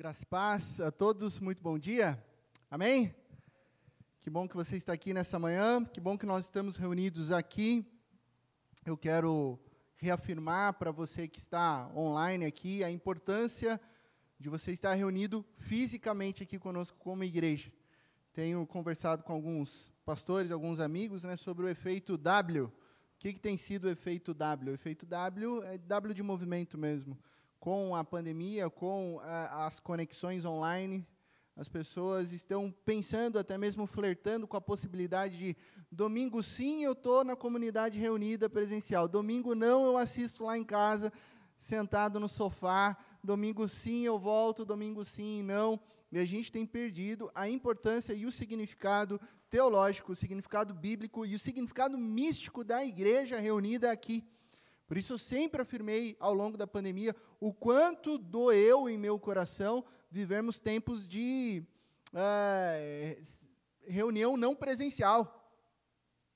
Graças e paz a todos, muito bom dia. Amém? Que bom que você está aqui nessa manhã, que bom que nós estamos reunidos aqui. Eu quero reafirmar para você que está online aqui a importância de você estar reunido fisicamente aqui conosco como igreja. Tenho conversado com alguns pastores, alguns amigos, né, sobre o efeito W. O que, que tem sido o efeito W? O efeito W é W de movimento mesmo com a pandemia, com as conexões online, as pessoas estão pensando, até mesmo flertando com a possibilidade de domingo sim eu estou na comunidade reunida presencial, domingo não eu assisto lá em casa, sentado no sofá, domingo sim eu volto, domingo sim não. E a gente tem perdido a importância e o significado teológico, o significado bíblico e o significado místico da igreja reunida aqui. Por isso eu sempre afirmei ao longo da pandemia o quanto doeu em meu coração vivermos tempos de é, reunião não presencial.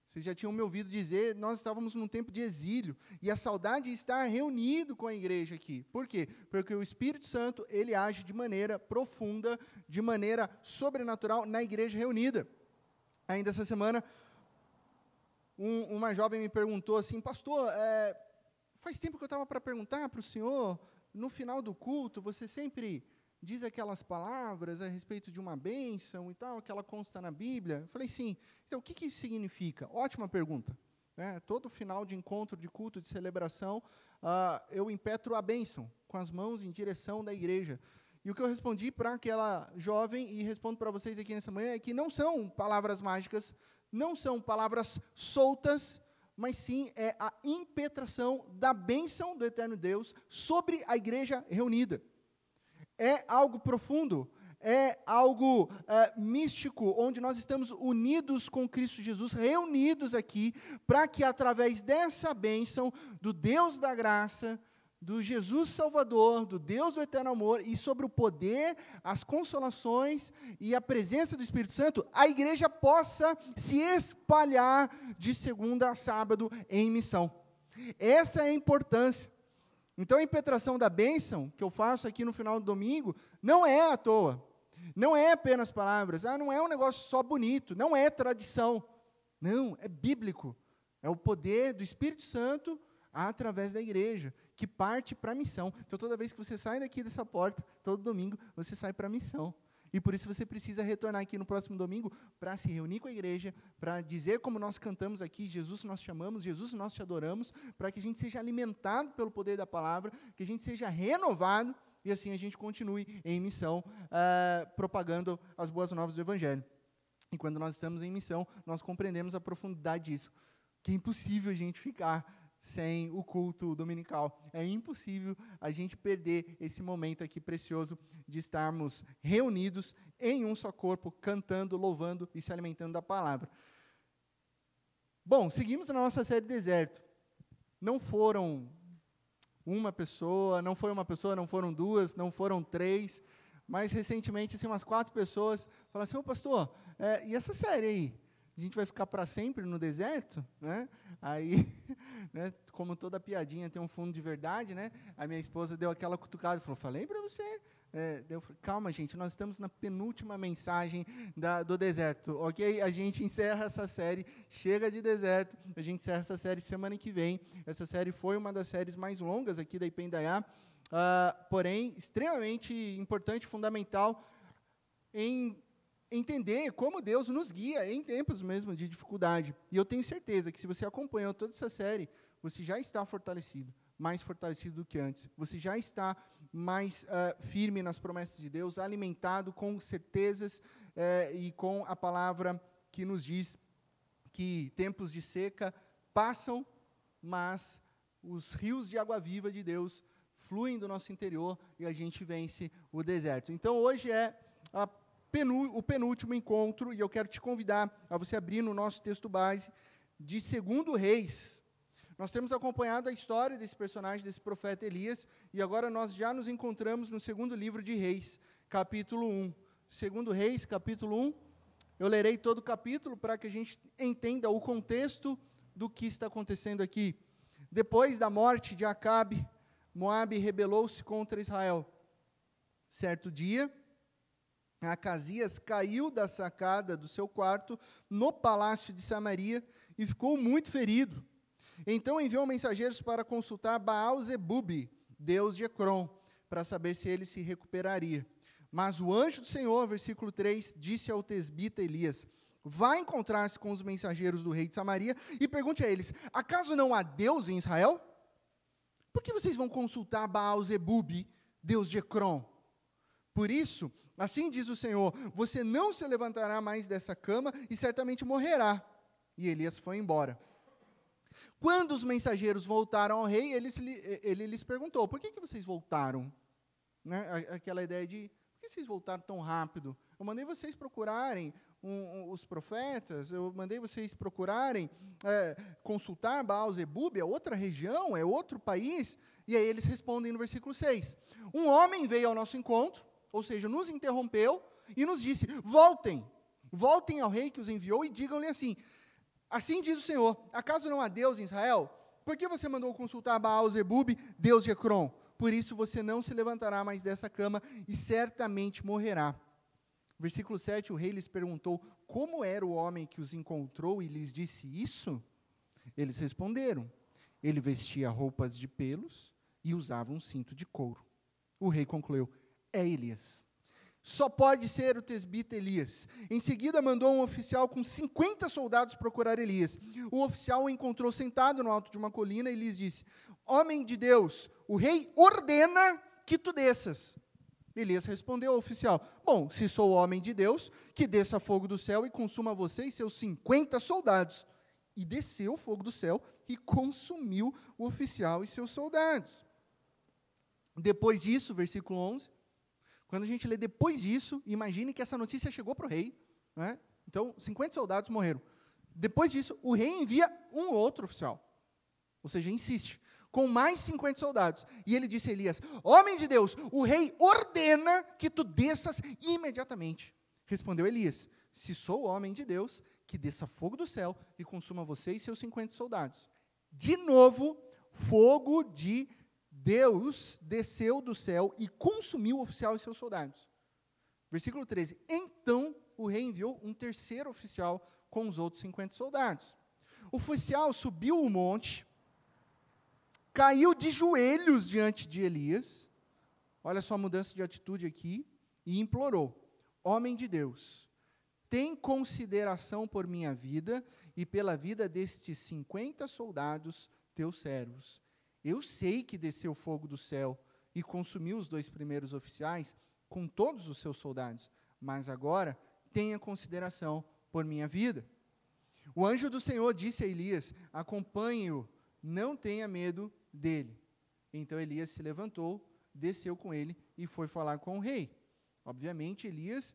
Vocês já tinham me ouvido dizer, nós estávamos num tempo de exílio, e a saudade de estar reunido com a igreja aqui. Por quê? Porque o Espírito Santo, ele age de maneira profunda, de maneira sobrenatural na igreja reunida. Ainda essa semana, um, uma jovem me perguntou assim, pastor, é, Faz tempo que eu estava para perguntar para o senhor, no final do culto, você sempre diz aquelas palavras a respeito de uma bênção e tal, que ela consta na Bíblia? Eu falei, sim. Então, o que, que isso significa? Ótima pergunta. Né? Todo final de encontro, de culto, de celebração, uh, eu impetro a bênção com as mãos em direção da igreja. E o que eu respondi para aquela jovem, e respondo para vocês aqui nessa manhã, é que não são palavras mágicas, não são palavras soltas, mas sim é a impetração da bênção do eterno Deus sobre a igreja reunida. É algo profundo, é algo é, místico, onde nós estamos unidos com Cristo Jesus, reunidos aqui, para que através dessa bênção do Deus da graça, do Jesus Salvador, do Deus do eterno amor e sobre o poder, as consolações e a presença do Espírito Santo, a igreja possa se espalhar de segunda a sábado em missão. Essa é a importância. Então a impetração da bênção que eu faço aqui no final do domingo não é à toa. Não é apenas palavras, ah, não é um negócio só bonito, não é tradição. Não, é bíblico. É o poder do Espírito Santo através da igreja, que parte para a missão. Então, toda vez que você sai daqui dessa porta, todo domingo, você sai para a missão. E por isso você precisa retornar aqui no próximo domingo para se reunir com a igreja, para dizer como nós cantamos aqui, Jesus nós te amamos, Jesus nós te adoramos, para que a gente seja alimentado pelo poder da palavra, que a gente seja renovado e assim a gente continue em missão, uh, propagando as boas novas do Evangelho. E quando nós estamos em missão, nós compreendemos a profundidade disso, que é impossível a gente ficar sem o culto dominical. É impossível a gente perder esse momento aqui precioso de estarmos reunidos em um só corpo, cantando, louvando e se alimentando da palavra. Bom, seguimos na nossa série Deserto. Não foram uma pessoa, não foi uma pessoa, não foram duas, não foram três, mas recentemente, assim, umas quatro pessoas falaram assim, ô pastor, é, e essa série aí? A gente vai ficar para sempre no deserto, né? Aí, né, como toda piadinha tem um fundo de verdade, né? A minha esposa deu aquela cutucada falou: "Falei para você". É, eu falei, calma, gente, nós estamos na penúltima mensagem da, do deserto, ok? A gente encerra essa série, chega de deserto, a gente encerra essa série semana que vem. Essa série foi uma das séries mais longas aqui da Ipendaiá, uh, porém, extremamente importante, fundamental em entender como Deus nos guia em tempos mesmo de dificuldade. E eu tenho certeza que se você acompanhou toda essa série, você já está fortalecido, mais fortalecido do que antes. Você já está mais uh, firme nas promessas de Deus, alimentado com certezas uh, e com a palavra que nos diz que tempos de seca passam, mas os rios de água viva de Deus fluem do nosso interior e a gente vence o deserto. Então hoje é a o penúltimo encontro, e eu quero te convidar a você abrir no nosso texto base de Segundo Reis. Nós temos acompanhado a história desse personagem, desse profeta Elias, e agora nós já nos encontramos no segundo livro de Reis, capítulo 1. Segundo Reis, capítulo 1. Eu lerei todo o capítulo para que a gente entenda o contexto do que está acontecendo aqui. Depois da morte de Acabe, Moabe rebelou-se contra Israel. Certo dia, Acasias caiu da sacada do seu quarto no palácio de Samaria e ficou muito ferido. Então enviou mensageiros para consultar Baal-Zebub, deus de Ecrom, para saber se ele se recuperaria. Mas o anjo do Senhor, versículo 3, disse ao tesbita Elias: Vá encontrar-se com os mensageiros do rei de Samaria e pergunte a eles: Acaso não há Deus em Israel? Por que vocês vão consultar Baal-Zebub, deus de Ecrom? Por isso, assim diz o Senhor: Você não se levantará mais dessa cama e certamente morrerá. E Elias foi embora. Quando os mensageiros voltaram ao rei, ele, ele lhes perguntou: Por que, que vocês voltaram? Né? Aquela ideia de: Por que vocês voltaram tão rápido? Eu mandei vocês procurarem um, um, os profetas, eu mandei vocês procurarem é, consultar Baal Zebub, é outra região, é outro país. E aí eles respondem no versículo 6: Um homem veio ao nosso encontro ou seja, nos interrompeu e nos disse: voltem, voltem ao rei que os enviou e digam-lhe assim: Assim diz o Senhor: acaso não há Deus em Israel? Por que você mandou consultar Baal Zebub, Deus de Ecrom? Por isso você não se levantará mais dessa cama e certamente morrerá. Versículo 7, o rei lhes perguntou: Como era o homem que os encontrou e lhes disse isso? Eles responderam: Ele vestia roupas de pelos e usava um cinto de couro. O rei concluiu: é Elias. Só pode ser o tesbita Elias. Em seguida, mandou um oficial com 50 soldados procurar Elias. O oficial o encontrou sentado no alto de uma colina e lhes disse: Homem de Deus, o rei ordena que tu desças. Elias respondeu ao oficial: Bom, se sou homem de Deus, que desça fogo do céu e consuma você e seus 50 soldados. E desceu o fogo do céu e consumiu o oficial e seus soldados. Depois disso, versículo 11, quando a gente lê depois disso, imagine que essa notícia chegou para o rei. Né? Então, 50 soldados morreram. Depois disso, o rei envia um outro oficial. Ou seja, insiste. Com mais 50 soldados. E ele disse a Elias: Homem de Deus, o rei ordena que tu desças imediatamente. Respondeu Elias: Se sou homem de Deus, que desça fogo do céu e consuma você e seus 50 soldados. De novo, fogo de Deus desceu do céu e consumiu o oficial e seus soldados. Versículo 13. Então o rei enviou um terceiro oficial com os outros 50 soldados. O oficial subiu o monte, caiu de joelhos diante de Elias. Olha só a mudança de atitude aqui. E implorou: Homem de Deus, tem consideração por minha vida e pela vida destes 50 soldados, teus servos eu sei que desceu fogo do céu e consumiu os dois primeiros oficiais com todos os seus soldados, mas agora tenha consideração por minha vida. O anjo do Senhor disse a Elias: Acompanhe-o, não tenha medo dele. Então Elias se levantou, desceu com ele e foi falar com o rei. Obviamente, Elias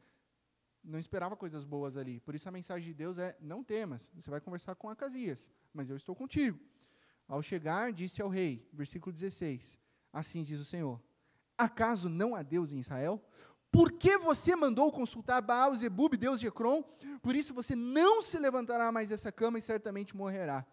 não esperava coisas boas ali. Por isso a mensagem de Deus é: não temas, você vai conversar com Acasias, mas eu estou contigo. Ao chegar, disse ao rei, versículo 16: Assim diz o Senhor: Acaso não há Deus em Israel? Por que você mandou consultar Baal Zebub, Deus de Ecrom? Por isso você não se levantará mais dessa cama e certamente morrerá.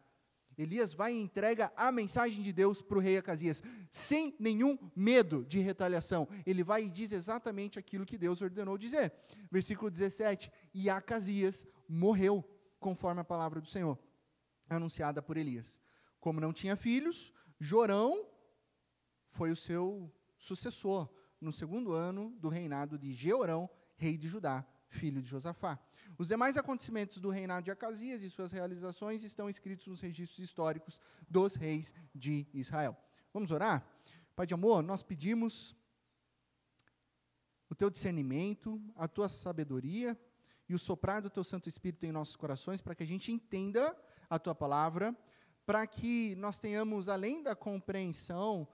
Elias vai e entrega a mensagem de Deus para o rei Acasias, sem nenhum medo de retaliação. Ele vai e diz exatamente aquilo que Deus ordenou dizer. Versículo 17: E Acasias morreu, conforme a palavra do Senhor, anunciada por Elias. Como não tinha filhos, Jorão foi o seu sucessor no segundo ano do reinado de Jeorão, rei de Judá, filho de Josafá. Os demais acontecimentos do reinado de Acasias e suas realizações estão escritos nos registros históricos dos reis de Israel. Vamos orar? Pai de amor, nós pedimos o teu discernimento, a tua sabedoria e o soprar do teu Santo Espírito em nossos corações para que a gente entenda a tua palavra para que nós tenhamos, além da compreensão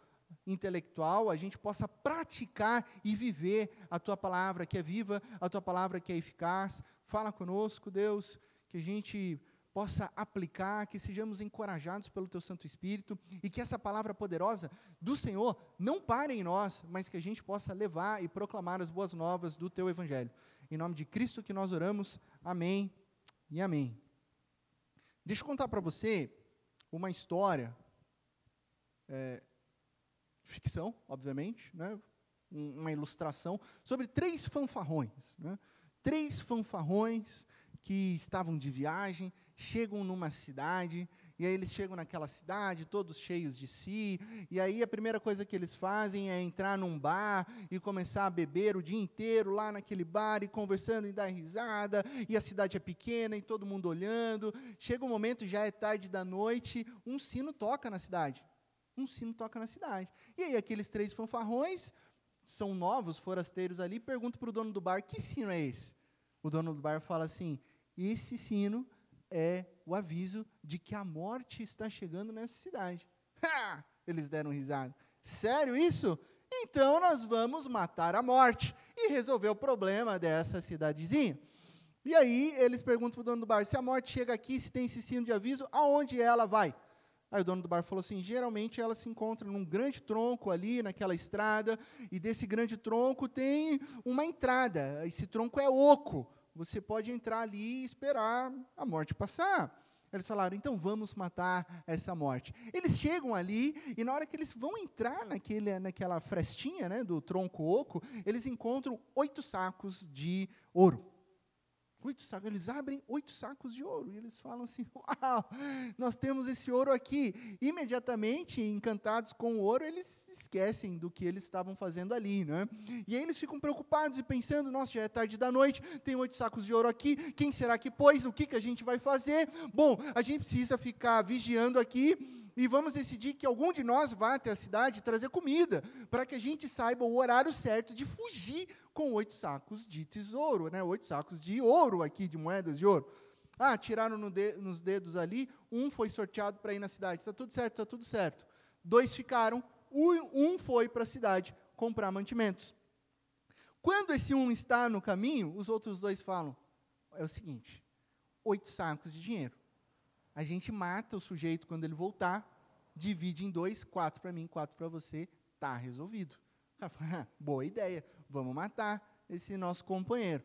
intelectual, a gente possa praticar e viver a tua palavra que é viva, a tua palavra que é eficaz. Fala conosco, Deus, que a gente possa aplicar, que sejamos encorajados pelo teu Santo Espírito e que essa palavra poderosa do Senhor não pare em nós, mas que a gente possa levar e proclamar as boas novas do teu evangelho. Em nome de Cristo que nós oramos. Amém e amém. Deixa eu contar para você uma história, é, ficção, obviamente, né? uma ilustração sobre três fanfarrões. Né? Três fanfarrões que estavam de viagem, chegam numa cidade, e aí eles chegam naquela cidade, todos cheios de si, e aí a primeira coisa que eles fazem é entrar num bar e começar a beber o dia inteiro lá naquele bar e conversando e dar risada, e a cidade é pequena e todo mundo olhando. Chega um momento, já é tarde da noite, um sino toca na cidade. Um sino toca na cidade. E aí aqueles três fanfarrões, são novos, forasteiros ali, perguntam para o dono do bar, que sino é esse? O dono do bar fala assim, esse sino é o aviso de que a morte está chegando nessa cidade. Ha! Eles deram risada. Sério isso? Então nós vamos matar a morte e resolver o problema dessa cidadezinha. E aí eles perguntam para o dono do bar: se a morte chega aqui, se tem esse sino de aviso, aonde ela vai? Aí o dono do bar falou assim: geralmente ela se encontra num grande tronco ali, naquela estrada, e desse grande tronco tem uma entrada. Esse tronco é oco. Você pode entrar ali e esperar a morte passar. Eles falaram, então vamos matar essa morte. Eles chegam ali, e na hora que eles vão entrar naquele, naquela frestinha né, do tronco oco, eles encontram oito sacos de ouro. Oito sacos, eles abrem oito sacos de ouro e eles falam assim: Uau, nós temos esse ouro aqui. Imediatamente, encantados com o ouro, eles esquecem do que eles estavam fazendo ali. Né? E aí eles ficam preocupados e pensando: Nossa, já é tarde da noite, tem oito sacos de ouro aqui, quem será que pôs? O que, que a gente vai fazer? Bom, a gente precisa ficar vigiando aqui e vamos decidir que algum de nós vá até a cidade trazer comida, para que a gente saiba o horário certo de fugir com oito sacos de tesouro, né? oito sacos de ouro aqui, de moedas de ouro. Ah, tiraram no de, nos dedos ali, um foi sorteado para ir na cidade. Está tudo certo, está tudo certo. Dois ficaram, um foi para a cidade comprar mantimentos. Quando esse um está no caminho, os outros dois falam: é o seguinte, oito sacos de dinheiro. A gente mata o sujeito quando ele voltar, divide em dois, quatro para mim, quatro para você, está resolvido. Boa ideia, vamos matar esse nosso companheiro.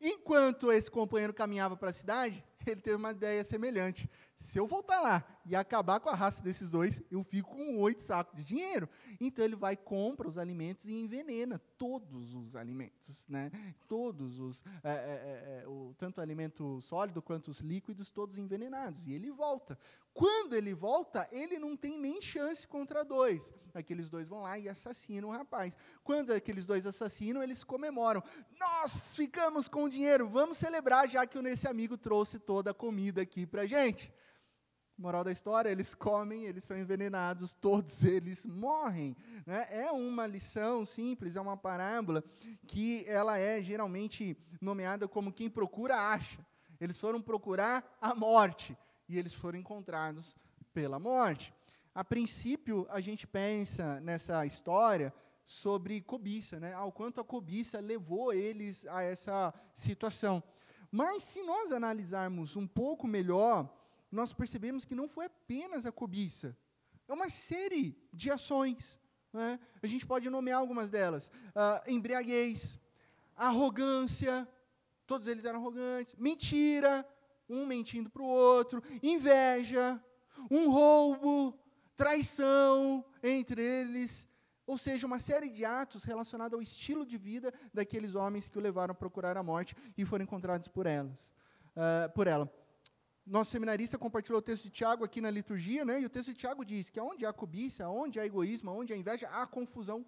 Enquanto esse companheiro caminhava para a cidade, ele teve uma ideia semelhante. Se eu voltar lá e acabar com a raça desses dois, eu fico com oito sacos de dinheiro. Então ele vai, compra os alimentos e envenena todos os alimentos. Né? Todos os. É, é, é, é o, tanto o alimento sólido quanto os líquidos, todos envenenados. E ele volta. Quando ele volta, ele não tem nem chance contra dois. Aqueles dois vão lá e assassinam o rapaz. Quando aqueles dois assassinam, eles comemoram. Nós ficamos com dinheiro, vamos celebrar, já que esse amigo trouxe toda a comida aqui para gente. Moral da história: eles comem, eles são envenenados, todos eles morrem. Né? É uma lição simples, é uma parábola que ela é geralmente nomeada como quem procura acha. Eles foram procurar a morte e eles foram encontrados pela morte. A princípio, a gente pensa nessa história sobre cobiça, né? Ao quanto a cobiça levou eles a essa situação. Mas se nós analisarmos um pouco melhor, nós percebemos que não foi apenas a cobiça, é uma série de ações. Né? A gente pode nomear algumas delas: uh, embriaguez, arrogância, todos eles eram arrogantes, mentira, um mentindo para o outro, inveja, um roubo, traição entre eles. Ou seja, uma série de atos relacionados ao estilo de vida daqueles homens que o levaram a procurar a morte e foram encontrados por elas, uh, por ela. Nosso seminarista compartilhou o texto de Tiago aqui na liturgia, né? E o texto de Tiago diz que onde há cobiça, onde há egoísmo, onde há inveja, há confusão.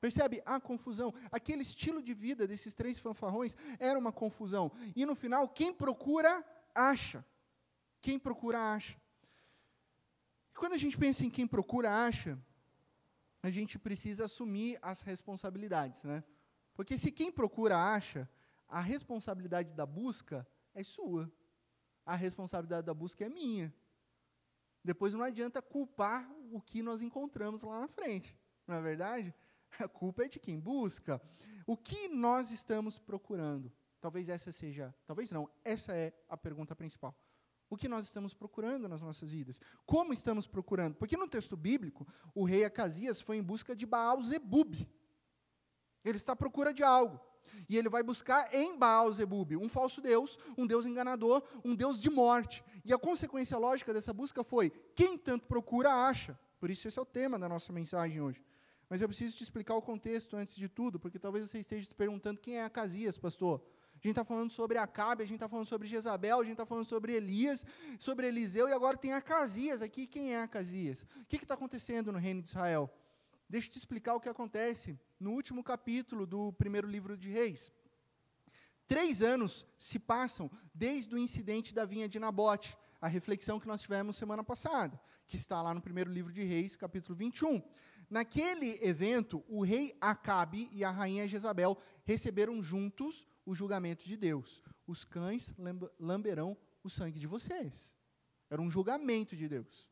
Percebe? Há confusão. Aquele estilo de vida desses três fanfarrões era uma confusão. E no final, quem procura, acha. Quem procura, acha. quando a gente pensa em quem procura, acha, a gente precisa assumir as responsabilidades, né? Porque se quem procura acha, a responsabilidade da busca é sua. A responsabilidade da busca é minha. Depois não adianta culpar o que nós encontramos lá na frente. Não é verdade? A culpa é de quem busca. O que nós estamos procurando? Talvez essa seja, talvez não, essa é a pergunta principal o que nós estamos procurando nas nossas vidas. Como estamos procurando? Porque no texto bíblico, o rei Acasias foi em busca de Baal Zebub. Ele está à procura de algo. E ele vai buscar em Baal Zebub um falso deus, um deus enganador, um deus de morte. E a consequência lógica dessa busca foi: quem tanto procura, acha. Por isso, esse é o tema da nossa mensagem hoje. Mas eu preciso te explicar o contexto antes de tudo, porque talvez você esteja se perguntando quem é Acasias, pastor. Gente está falando sobre Acabe, a gente está falando sobre Jezabel, a gente está falando sobre Elias, sobre Eliseu, e agora tem Acasias aqui. Quem é Acasias? O que está acontecendo no reino de Israel? Deixa eu te explicar o que acontece no último capítulo do primeiro livro de Reis. Três anos se passam desde o incidente da vinha de Nabote, a reflexão que nós tivemos semana passada, que está lá no primeiro livro de Reis, capítulo 21. Naquele evento, o rei Acabe e a rainha Jezabel receberam juntos o julgamento de Deus. Os cães lamberão o sangue de vocês. Era um julgamento de Deus.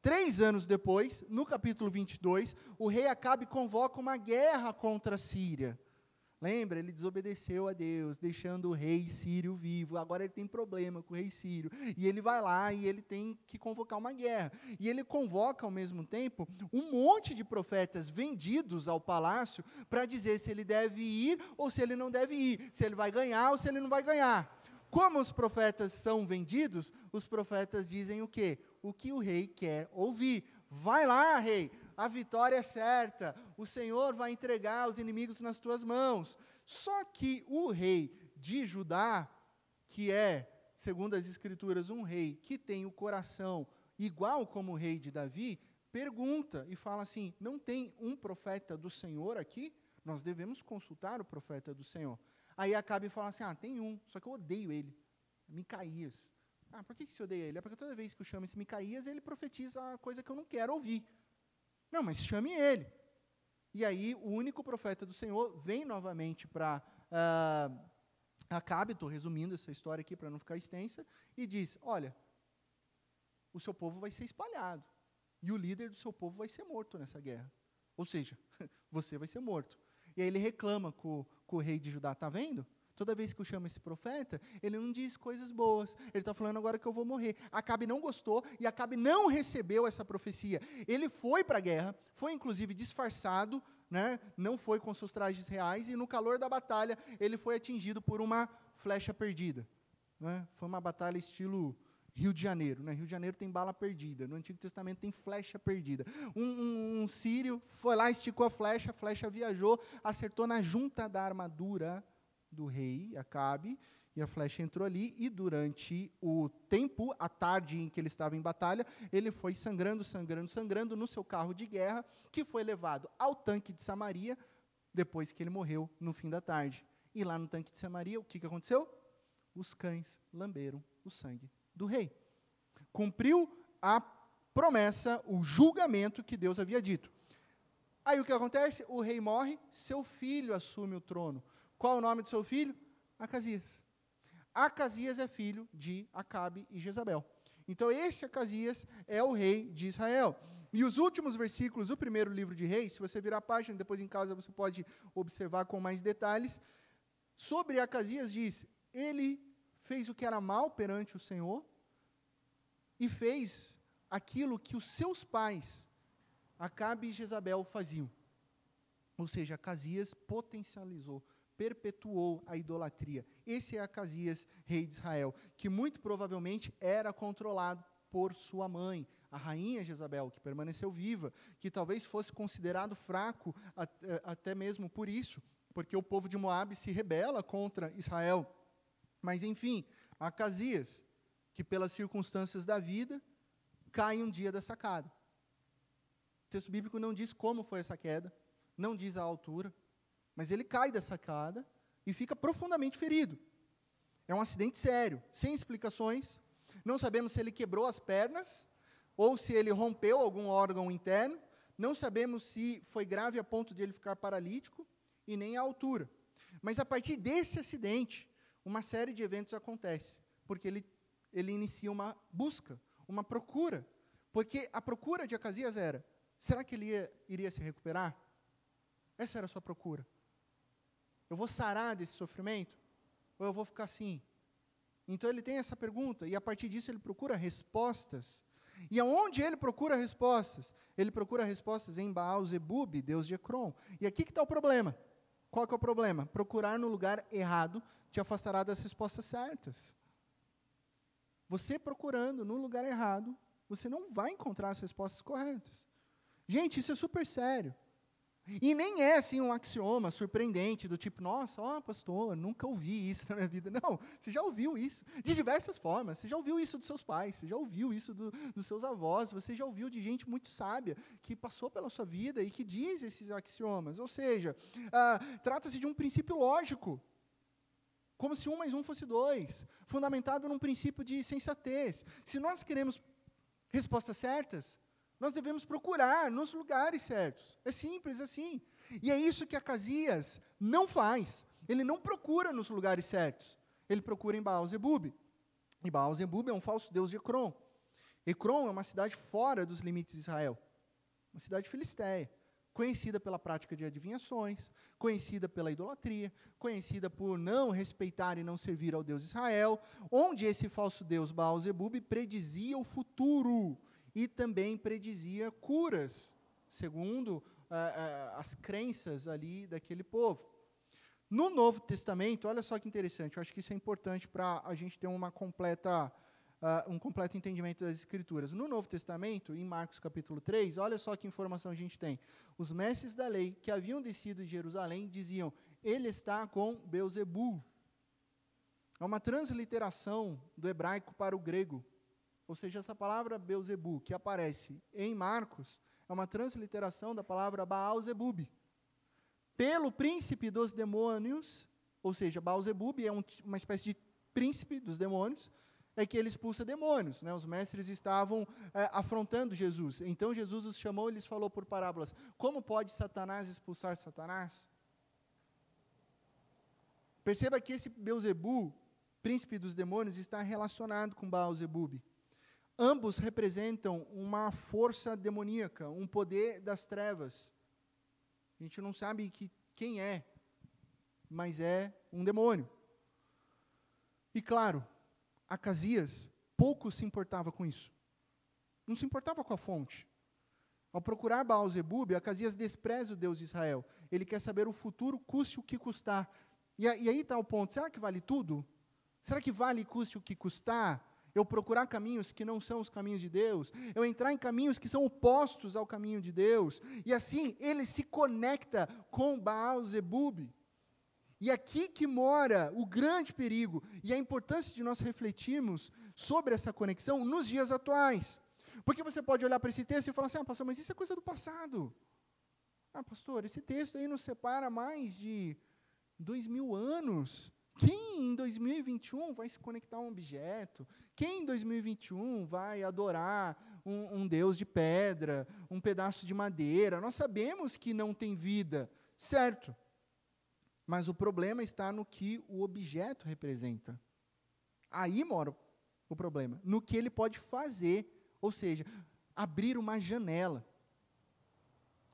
Três anos depois, no capítulo 22, o rei Acabe convoca uma guerra contra a Síria. Lembra? Ele desobedeceu a Deus, deixando o rei sírio vivo. Agora ele tem problema com o rei sírio. E ele vai lá e ele tem que convocar uma guerra. E ele convoca, ao mesmo tempo, um monte de profetas vendidos ao palácio para dizer se ele deve ir ou se ele não deve ir. Se ele vai ganhar ou se ele não vai ganhar. Como os profetas são vendidos, os profetas dizem o quê? O que o rei quer ouvir. Vai lá, rei, a vitória é certa, o Senhor vai entregar os inimigos nas tuas mãos. Só que o rei de Judá, que é, segundo as Escrituras, um rei que tem o coração igual como o rei de Davi, pergunta e fala assim: não tem um profeta do Senhor aqui? Nós devemos consultar o profeta do Senhor. Aí Acabe fala assim: ah, tem um, só que eu odeio ele, Micaías. Ah, por que, que odeia ele? É porque toda vez que eu chamo esse Micaías, ele profetiza a coisa que eu não quero ouvir. Não, mas chame ele. E aí o único profeta do Senhor vem novamente para uh, Acabe, estou resumindo essa história aqui para não ficar extensa, e diz: Olha, o seu povo vai ser espalhado, e o líder do seu povo vai ser morto nessa guerra. Ou seja, você vai ser morto. E aí ele reclama com, com o rei de Judá, está vendo? Toda vez que eu chamo esse profeta, ele não diz coisas boas. Ele está falando agora que eu vou morrer. Acabe não gostou e Acabe não recebeu essa profecia. Ele foi para a guerra, foi inclusive disfarçado, né? não foi com seus trajes reais, e no calor da batalha ele foi atingido por uma flecha perdida. Né? Foi uma batalha estilo Rio de Janeiro. Né? Rio de Janeiro tem bala perdida. No Antigo Testamento tem flecha perdida. Um, um, um sírio foi lá, esticou a flecha, a flecha viajou, acertou na junta da armadura do rei Acabe, e a flecha entrou ali, e durante o tempo, a tarde em que ele estava em batalha, ele foi sangrando, sangrando, sangrando no seu carro de guerra, que foi levado ao tanque de Samaria, depois que ele morreu no fim da tarde. E lá no tanque de Samaria, o que, que aconteceu? Os cães lamberam o sangue do rei. Cumpriu a promessa, o julgamento que Deus havia dito. Aí o que acontece? O rei morre, seu filho assume o trono. Qual o nome do seu filho? Acasias. Acasias é filho de Acabe e Jezabel. Então, esse Acasias é o rei de Israel. E os últimos versículos do primeiro livro de Reis, se você virar a página, depois em casa você pode observar com mais detalhes. Sobre Acasias diz: ele fez o que era mal perante o Senhor e fez aquilo que os seus pais, Acabe e Jezabel, faziam. Ou seja, Acasias potencializou perpetuou a idolatria. Esse é Acasias, rei de Israel, que muito provavelmente era controlado por sua mãe, a rainha Jezabel, que permaneceu viva, que talvez fosse considerado fraco eh, até mesmo por isso, porque o povo de Moabe se rebela contra Israel. Mas enfim, Acasias, que pelas circunstâncias da vida, cai um dia da sacada. O texto bíblico não diz como foi essa queda, não diz a altura, mas ele cai da sacada e fica profundamente ferido. É um acidente sério, sem explicações. Não sabemos se ele quebrou as pernas ou se ele rompeu algum órgão interno. Não sabemos se foi grave a ponto de ele ficar paralítico e nem a altura. Mas a partir desse acidente, uma série de eventos acontece, porque ele, ele inicia uma busca, uma procura. Porque a procura de Acasias era: será que ele ia, iria se recuperar? Essa era a sua procura. Eu vou sarar desse sofrimento? Ou eu vou ficar assim? Então ele tem essa pergunta, e a partir disso ele procura respostas. E aonde ele procura respostas? Ele procura respostas em Baal Zebub, Deus de Ecrom. E aqui que está o problema. Qual que é o problema? Procurar no lugar errado te afastará das respostas certas. Você procurando no lugar errado, você não vai encontrar as respostas corretas. Gente, isso é super sério. E nem é assim um axioma surpreendente, do tipo, nossa, ó, pastor, nunca ouvi isso na minha vida. Não, você já ouviu isso de diversas formas. Você já ouviu isso dos seus pais, você já ouviu isso do, dos seus avós, você já ouviu de gente muito sábia que passou pela sua vida e que diz esses axiomas. Ou seja, ah, trata-se de um princípio lógico, como se um mais um fosse dois, fundamentado num princípio de sensatez. Se nós queremos respostas certas, nós devemos procurar nos lugares certos. É simples assim. E é isso que Acasias não faz. Ele não procura nos lugares certos. Ele procura em Baal-Zebub. E Baal-Zebub é um falso deus de Ecrom. Ecrom é uma cidade fora dos limites de Israel. Uma cidade filisteia. Conhecida pela prática de adivinhações, conhecida pela idolatria, conhecida por não respeitar e não servir ao Deus Israel, onde esse falso deus Baal-Zebub predizia o futuro e também predizia curas, segundo ah, ah, as crenças ali daquele povo. No Novo Testamento, olha só que interessante, eu acho que isso é importante para a gente ter uma completa, uh, um completo entendimento das Escrituras. No Novo Testamento, em Marcos capítulo 3, olha só que informação a gente tem. Os mestres da lei que haviam descido de Jerusalém diziam: Ele está com Beuzebu. É uma transliteração do hebraico para o grego. Ou seja, essa palavra Beuzebu, que aparece em Marcos, é uma transliteração da palavra Baal-Zebub. Pelo príncipe dos demônios, ou seja, Baal-Zebub é um, uma espécie de príncipe dos demônios, é que ele expulsa demônios. Né? Os mestres estavam é, afrontando Jesus. Então Jesus os chamou e lhes falou por parábolas: Como pode Satanás expulsar Satanás? Perceba que esse Beuzebu, príncipe dos demônios, está relacionado com Baal-Zebub. Ambos representam uma força demoníaca, um poder das trevas. A gente não sabe que, quem é, mas é um demônio. E claro, Acasias pouco se importava com isso. Não se importava com a fonte. Ao procurar Baal-Zebub, Acasias despreza o Deus de Israel. Ele quer saber o futuro, custe o que custar. E, e aí está o ponto: será que vale tudo? Será que vale custe o que custar? Eu procurar caminhos que não são os caminhos de Deus, eu entrar em caminhos que são opostos ao caminho de Deus, e assim ele se conecta com Baal Zebub. E aqui que mora o grande perigo e a importância de nós refletirmos sobre essa conexão nos dias atuais. Porque você pode olhar para esse texto e falar assim: ah, pastor, mas isso é coisa do passado. Ah, pastor, esse texto aí nos separa mais de dois mil anos. Quem em 2021 vai se conectar a um objeto? Quem em 2021 vai adorar um, um, Deus de pedra, um pedaço de madeira? Nós sabemos que não tem vida, certo? Mas o problema está no que o objeto representa. Aí mora o problema. No que ele pode fazer, ou seja, abrir uma janela,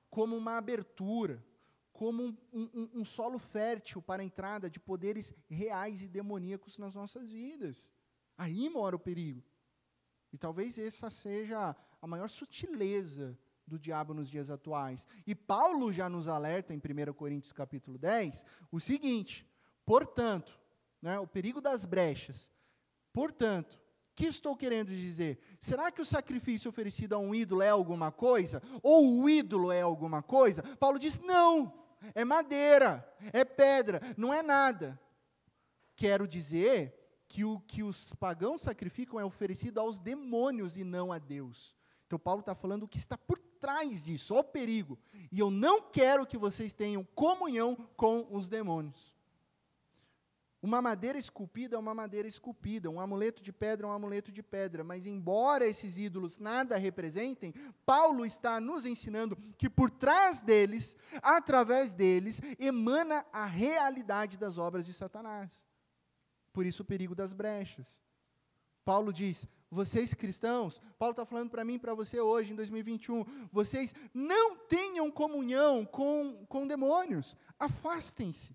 como uma abertura como um, um, um, solo fértil para a entrada de poderes reais e demoníacos nas nossas vidas. Aí mora o perigo. E talvez essa seja a maior sutileza do diabo nos dias atuais. E Paulo já nos alerta em 1 Coríntios capítulo 10 o seguinte: portanto, né, o perigo das brechas. Portanto, que estou querendo dizer? Será que o sacrifício oferecido a um ídolo é alguma coisa? Ou o ídolo é alguma coisa? Paulo diz: não é madeira, é pedra, não é nada. Quero dizer que o que os pagãos sacrificam é oferecido aos demônios e não a Deus. Então, Paulo está falando o que está por trás disso, ó o perigo. E eu não quero que vocês tenham comunhão com os demônios. Uma madeira esculpida é uma madeira esculpida, um amuleto de pedra é um amuleto de pedra, mas embora esses ídolos nada representem, Paulo está nos ensinando que por trás deles, através deles, emana a realidade das obras de Satanás. Por isso o perigo das brechas. Paulo diz: vocês cristãos, Paulo está falando para mim e para você hoje, em 2021, vocês não tenham comunhão com, com demônios, afastem-se,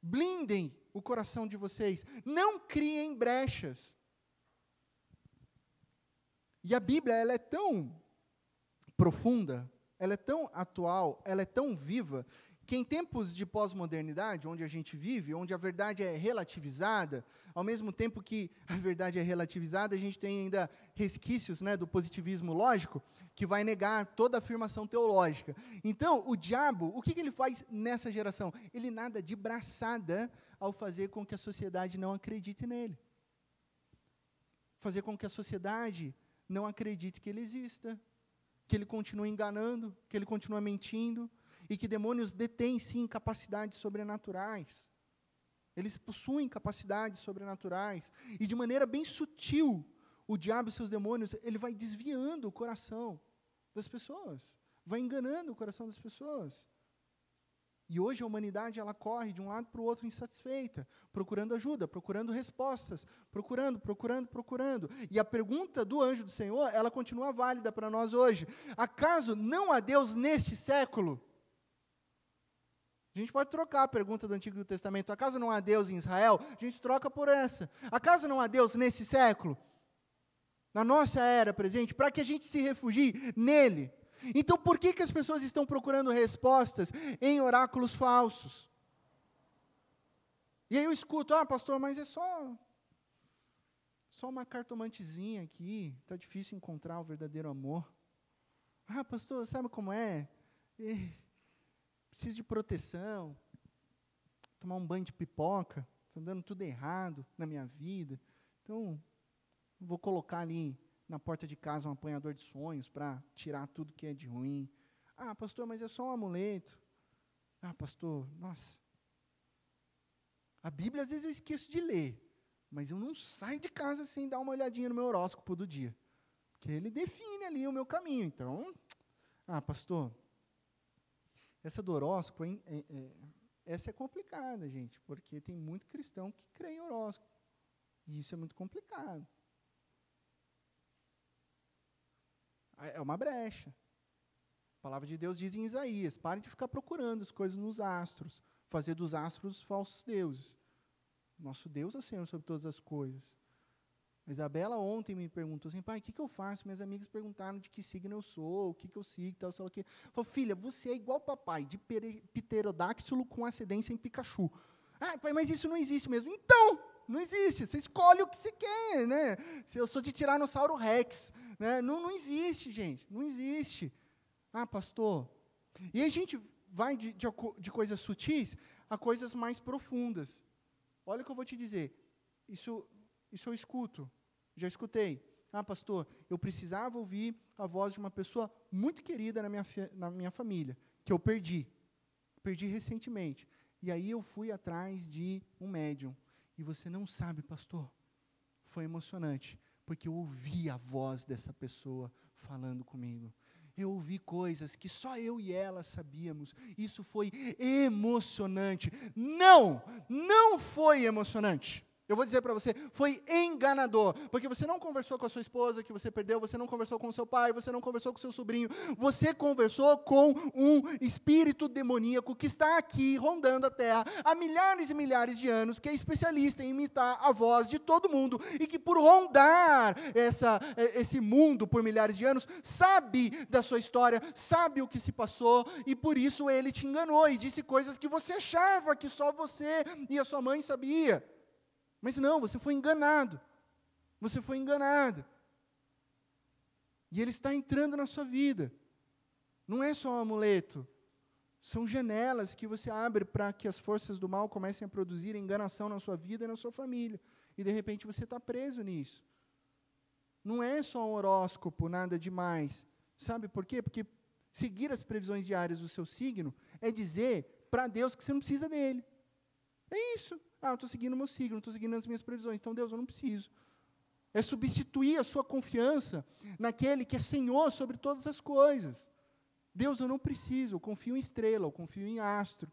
blindem o coração de vocês. Não criem brechas. E a Bíblia, ela é tão profunda, ela é tão atual, ela é tão viva, que em tempos de pós-modernidade, onde a gente vive, onde a verdade é relativizada, ao mesmo tempo que a verdade é relativizada, a gente tem ainda resquícios né, do positivismo lógico, que vai negar toda afirmação teológica. Então, o diabo, o que, que ele faz nessa geração? Ele nada de braçada ao fazer com que a sociedade não acredite nele. Fazer com que a sociedade não acredite que ele exista, que ele continue enganando, que ele continue mentindo, e que demônios detêm sim capacidades sobrenaturais. Eles possuem capacidades sobrenaturais e de maneira bem sutil, o diabo e seus demônios, ele vai desviando o coração das pessoas, vai enganando o coração das pessoas. E hoje a humanidade ela corre de um lado para o outro insatisfeita, procurando ajuda, procurando respostas, procurando, procurando, procurando. E a pergunta do anjo do Senhor, ela continua válida para nós hoje. Acaso não há Deus neste século? A gente pode trocar a pergunta do Antigo Testamento. Acaso não há Deus em Israel? A gente troca por essa. Acaso não há Deus nesse século? Na nossa era presente, para que a gente se refugie nele. Então, por que, que as pessoas estão procurando respostas em oráculos falsos? E aí eu escuto, ah, pastor, mas é só só uma cartomantezinha aqui, está difícil encontrar o verdadeiro amor. Ah, pastor, sabe como é? preciso de proteção, tomar um banho de pipoca, está dando tudo errado na minha vida. Então, vou colocar ali na porta de casa um apanhador de sonhos para tirar tudo que é de ruim. Ah, pastor, mas é só um amuleto. Ah, pastor, nossa. A Bíblia às vezes eu esqueço de ler, mas eu não saio de casa sem dar uma olhadinha no meu horóscopo do dia. Porque ele define ali o meu caminho. Então, ah, pastor, essa do horóscopo, é, é, essa é complicada, gente, porque tem muito cristão que crê em horóscopo. E isso é muito complicado. É uma brecha. A palavra de Deus diz em Isaías: pare de ficar procurando as coisas nos astros, fazer dos astros falsos deuses. Nosso Deus é o Senhor sobre todas as coisas. A Isabela ontem me perguntou assim, pai, o que, que eu faço? Minhas amigas perguntaram de que signo eu sou, o que, que eu sigo, tal, sei lá. Falou, filha, você é igual papai, de pterodáctilo com ascendência em Pikachu. Ah, pai, mas isso não existe mesmo. Então, não existe. Você escolhe o que você quer, né? Se eu sou de Tiranossauro Rex, né? Não, não existe, gente. Não existe. Ah, pastor. E a gente vai de, de, de coisas sutis a coisas mais profundas. Olha o que eu vou te dizer. Isso isso eu escuto. Já escutei. Ah, pastor, eu precisava ouvir a voz de uma pessoa muito querida na minha, na minha família, que eu perdi. Perdi recentemente. E aí eu fui atrás de um médium. E você não sabe, pastor, foi emocionante, porque eu ouvi a voz dessa pessoa falando comigo. Eu ouvi coisas que só eu e ela sabíamos. Isso foi emocionante. Não, não foi emocionante. Eu vou dizer para você, foi enganador, porque você não conversou com a sua esposa que você perdeu, você não conversou com o seu pai, você não conversou com o seu sobrinho, você conversou com um espírito demoníaco que está aqui rondando a terra há milhares e milhares de anos, que é especialista em imitar a voz de todo mundo e que por rondar essa, esse mundo por milhares de anos, sabe da sua história, sabe o que se passou e por isso ele te enganou e disse coisas que você achava que só você e a sua mãe sabia. Mas não, você foi enganado. Você foi enganado. E ele está entrando na sua vida. Não é só um amuleto. São janelas que você abre para que as forças do mal comecem a produzir enganação na sua vida e na sua família. E de repente você está preso nisso. Não é só um horóscopo, nada demais. Sabe por quê? Porque seguir as previsões diárias do seu signo é dizer para Deus que você não precisa dele. É isso. Ah, eu estou seguindo o meu signo, estou seguindo as minhas previsões. Então, Deus, eu não preciso. É substituir a sua confiança naquele que é Senhor sobre todas as coisas. Deus, eu não preciso, eu confio em estrela, eu confio em astro.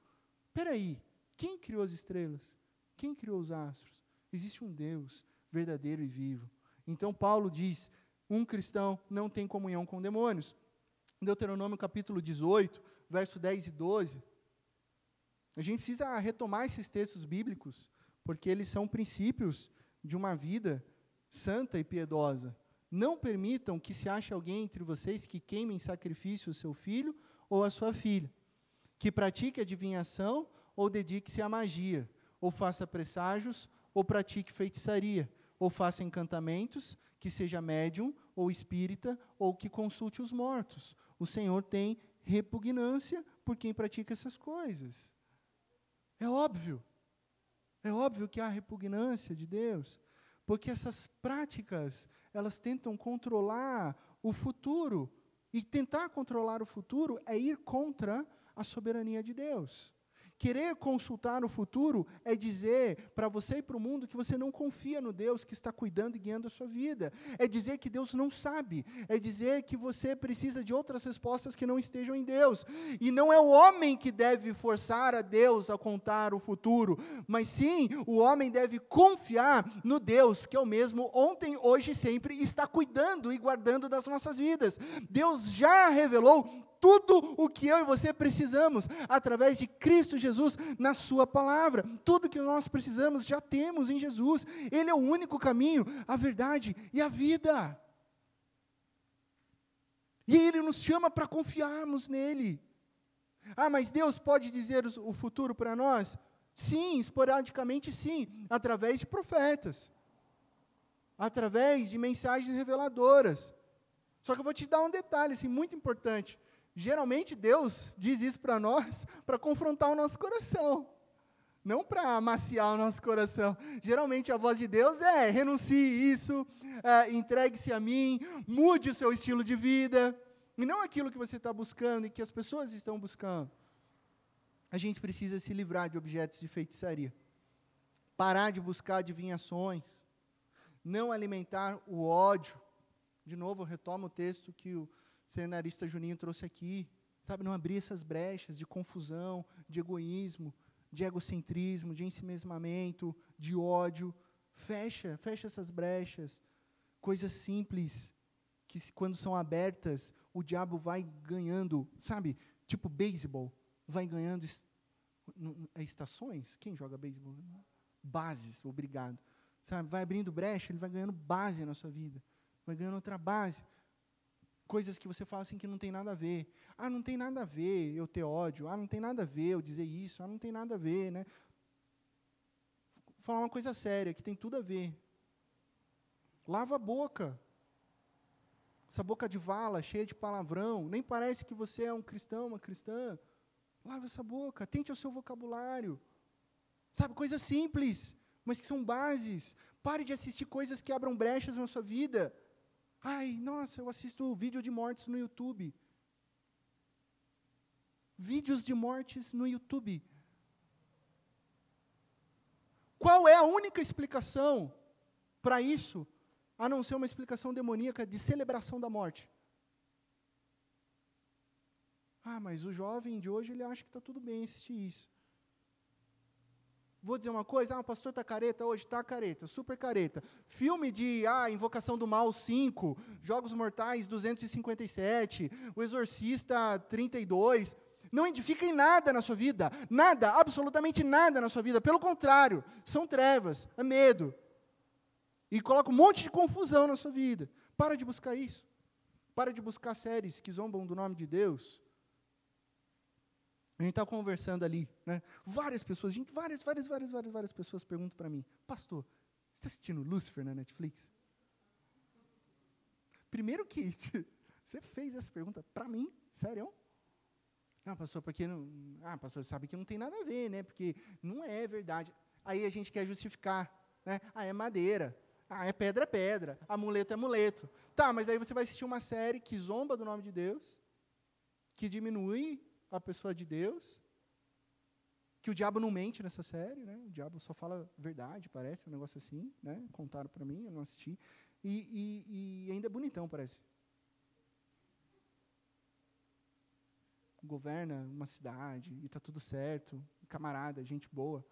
Espera aí, quem criou as estrelas? Quem criou os astros? Existe um Deus verdadeiro e vivo. Então Paulo diz: um cristão não tem comunhão com demônios. Deuteronômio capítulo 18, verso 10 e 12. A gente precisa retomar esses textos bíblicos, porque eles são princípios de uma vida santa e piedosa. Não permitam que se ache alguém entre vocês que queime em sacrifício o seu filho ou a sua filha, que pratique adivinhação ou dedique-se à magia, ou faça presságios, ou pratique feitiçaria, ou faça encantamentos, que seja médium ou espírita, ou que consulte os mortos. O Senhor tem repugnância por quem pratica essas coisas. É óbvio. É óbvio que há repugnância de Deus, porque essas práticas, elas tentam controlar o futuro, e tentar controlar o futuro é ir contra a soberania de Deus. Querer consultar o futuro é dizer para você e para o mundo que você não confia no Deus que está cuidando e guiando a sua vida. É dizer que Deus não sabe. É dizer que você precisa de outras respostas que não estejam em Deus. E não é o homem que deve forçar a Deus a contar o futuro, mas sim o homem deve confiar no Deus que é o mesmo ontem, hoje e sempre está cuidando e guardando das nossas vidas. Deus já revelou tudo o que eu e você precisamos através de Cristo Jesus na Sua palavra. Tudo que nós precisamos já temos em Jesus. Ele é o único caminho, a verdade e a vida. E Ele nos chama para confiarmos nele. Ah, mas Deus pode dizer o futuro para nós? Sim, esporadicamente sim, através de profetas, através de mensagens reveladoras. Só que eu vou te dar um detalhe assim, muito importante. Geralmente Deus diz isso para nós para confrontar o nosso coração, não para amaciar o nosso coração. Geralmente a voz de Deus é: renuncie isso, é, entregue-se a mim, mude o seu estilo de vida, e não aquilo que você está buscando e que as pessoas estão buscando. A gente precisa se livrar de objetos de feitiçaria, parar de buscar adivinhações, não alimentar o ódio. De novo, retomo o texto que o seminarista Juninho trouxe aqui, sabe, não abrir essas brechas de confusão, de egoísmo, de egocentrismo, de ensimesmamento, de ódio. Fecha, fecha essas brechas. Coisas simples que quando são abertas, o diabo vai ganhando, sabe? Tipo beisebol, vai ganhando est é estações. Quem joga beisebol? Bases, obrigado. Sabe? Vai abrindo brecha, ele vai ganhando base na sua vida. Vai ganhando outra base coisas que você fala assim que não tem nada a ver. Ah, não tem nada a ver eu ter ódio. Ah, não tem nada a ver eu dizer isso. Ah, não tem nada a ver, né? Falar uma coisa séria que tem tudo a ver. Lava a boca. Essa boca de vala, cheia de palavrão, nem parece que você é um cristão, uma cristã. Lava essa boca, tente o seu vocabulário. Sabe, coisas simples, mas que são bases. Pare de assistir coisas que abram brechas na sua vida. Ai, nossa, eu assisto vídeo de mortes no YouTube. Vídeos de mortes no YouTube. Qual é a única explicação para isso, a não ser uma explicação demoníaca de celebração da morte? Ah, mas o jovem de hoje ele acha que está tudo bem assistir isso. Vou dizer uma coisa, ah, o pastor está careta hoje, está careta, super careta. Filme de ah, Invocação do Mal 5, Jogos Mortais 257, O Exorcista 32, não edifica em nada na sua vida, nada, absolutamente nada na sua vida. Pelo contrário, são trevas, é medo. E coloca um monte de confusão na sua vida. Para de buscar isso. Para de buscar séries que zombam do nome de Deus. A gente estava conversando ali, né? Várias pessoas, gente, várias, várias, várias, várias, várias pessoas perguntam para mim, pastor, você está assistindo Lucifer na Netflix? Primeiro que você fez essa pergunta para mim, sério? Não, pastor, porque não. Ah, pastor, sabe que não tem nada a ver, né? Porque não é verdade. Aí a gente quer justificar, né? Ah, é madeira. Ah, é pedra, é pedra. Amuleto é amuleto. Tá, mas aí você vai assistir uma série que zomba do nome de Deus, que diminui a pessoa de Deus, que o diabo não mente nessa série, né? O diabo só fala verdade, parece, um negócio assim, né? Contaram para mim, eu não assisti. E, e, e ainda é bonitão, parece. Governa uma cidade e está tudo certo, camarada, gente boa.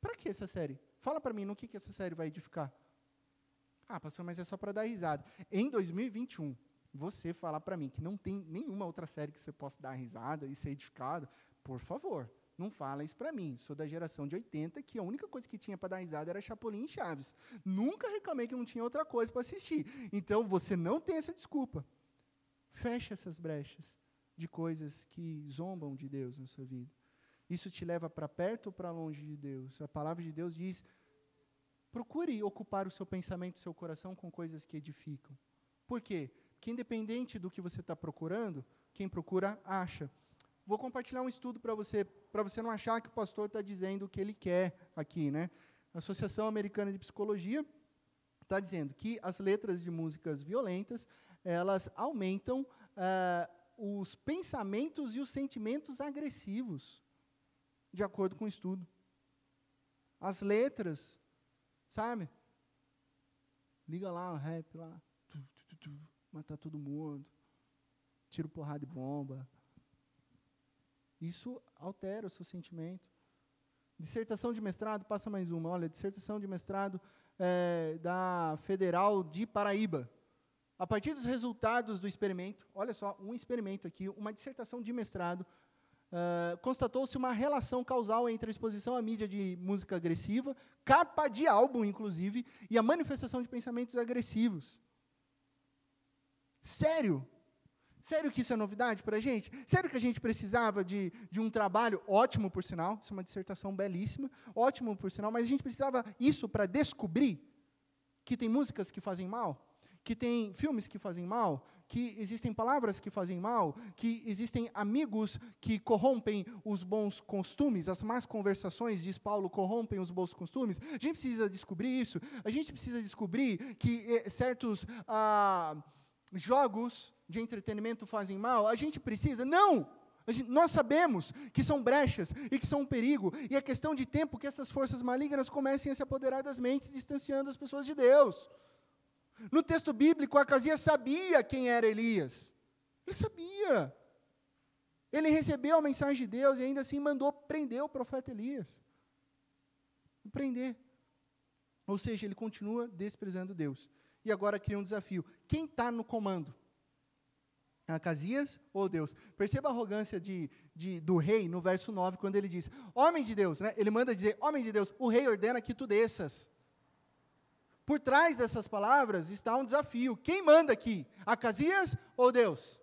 Para que essa série? Fala para mim no que, que essa série vai edificar. Ah, pastor, mas é só para dar risada. Em 2021, você falar para mim que não tem nenhuma outra série que você possa dar risada e ser edificado, por favor, não fala isso para mim. Sou da geração de 80 que a única coisa que tinha para dar risada era Chapolin e Chaves. Nunca reclamei que não tinha outra coisa para assistir. Então você não tem essa desculpa. Feche essas brechas. de coisas que zombam de Deus na sua vida? Isso te leva para perto ou para longe de Deus? A palavra de Deus diz: procure ocupar o seu pensamento, o seu coração com coisas que edificam. Por quê? Porque independente do que você está procurando, quem procura acha. Vou compartilhar um estudo para você, para você não achar que o pastor está dizendo o que ele quer aqui, né? A Associação Americana de Psicologia está dizendo que as letras de músicas violentas elas aumentam uh, os pensamentos e os sentimentos agressivos, de acordo com o estudo. As letras, sabe? Liga lá o rap lá, tu, tu, tu, matar todo mundo, tiro porrada de bomba. Isso altera o seu sentimento. Dissertação de mestrado, passa mais uma. Olha, dissertação de mestrado é, da Federal de Paraíba. A partir dos resultados do experimento, olha só, um experimento aqui, uma dissertação de mestrado, uh, constatou-se uma relação causal entre a exposição à mídia de música agressiva, capa de álbum, inclusive, e a manifestação de pensamentos agressivos. Sério? Sério que isso é novidade para a gente? Sério que a gente precisava de, de um trabalho ótimo, por sinal, isso é uma dissertação belíssima, ótimo, por sinal, mas a gente precisava isso para descobrir que tem músicas que fazem mal? Que tem filmes que fazem mal? Que existem palavras que fazem mal? Que existem amigos que corrompem os bons costumes? As más conversações, diz Paulo, corrompem os bons costumes? A gente precisa descobrir isso. A gente precisa descobrir que eh, certos. Ah, jogos de entretenimento fazem mal? A gente precisa? Não! Gente, nós sabemos que são brechas e que são um perigo, e é questão de tempo que essas forças malignas comecem a se apoderar das mentes, distanciando as pessoas de Deus. No texto bíblico, Acasias sabia quem era Elias. Ele sabia. Ele recebeu a mensagem de Deus e ainda assim mandou prender o profeta Elias. Prender. Ou seja, ele continua desprezando Deus e agora cria um desafio. Quem está no comando? Acasias ou Deus? Perceba a arrogância de, de, do rei no verso 9, quando ele diz: Homem de Deus, né? ele manda dizer: Homem de Deus, o rei ordena que tu desças. Por trás dessas palavras está um desafio. Quem manda aqui? Acasias ou Deus?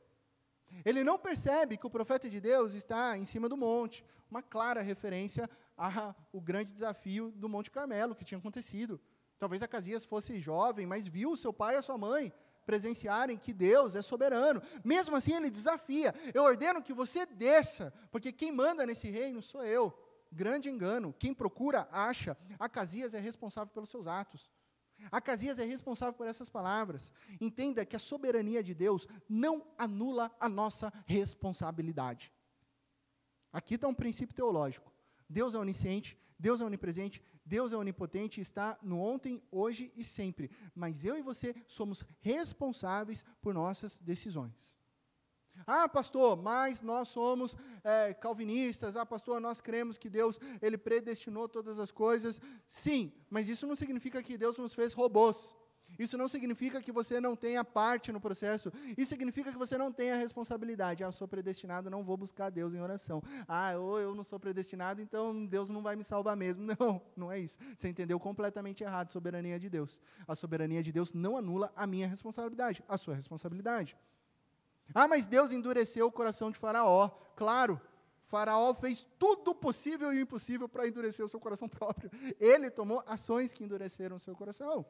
Ele não percebe que o profeta de Deus está em cima do monte, uma clara referência ao grande desafio do Monte Carmelo que tinha acontecido. Talvez Acasias fosse jovem, mas viu seu pai e a sua mãe presenciarem que Deus é soberano. Mesmo assim, ele desafia: Eu ordeno que você desça, porque quem manda nesse reino sou eu. Grande engano. Quem procura, acha. Acasias é responsável pelos seus atos. Acasias é responsável por essas palavras. Entenda que a soberania de Deus não anula a nossa responsabilidade. Aqui está um princípio teológico. Deus é onisciente, Deus é onipresente, Deus é onipotente, está no ontem, hoje e sempre. Mas eu e você somos responsáveis por nossas decisões. Ah, pastor, mas nós somos é, calvinistas. Ah, pastor, nós cremos que Deus ele predestinou todas as coisas. Sim, mas isso não significa que Deus nos fez robôs. Isso não significa que você não tenha parte no processo. Isso significa que você não tenha responsabilidade. Ah, eu sou predestinado, não vou buscar Deus em oração. Ah, ou eu não sou predestinado, então Deus não vai me salvar mesmo. Não, não é isso. Você entendeu completamente errado a soberania de Deus. A soberania de Deus não anula a minha responsabilidade, a sua responsabilidade. Ah, mas Deus endureceu o coração de Faraó. Claro, Faraó fez tudo possível e impossível para endurecer o seu coração próprio. Ele tomou ações que endureceram o seu coração.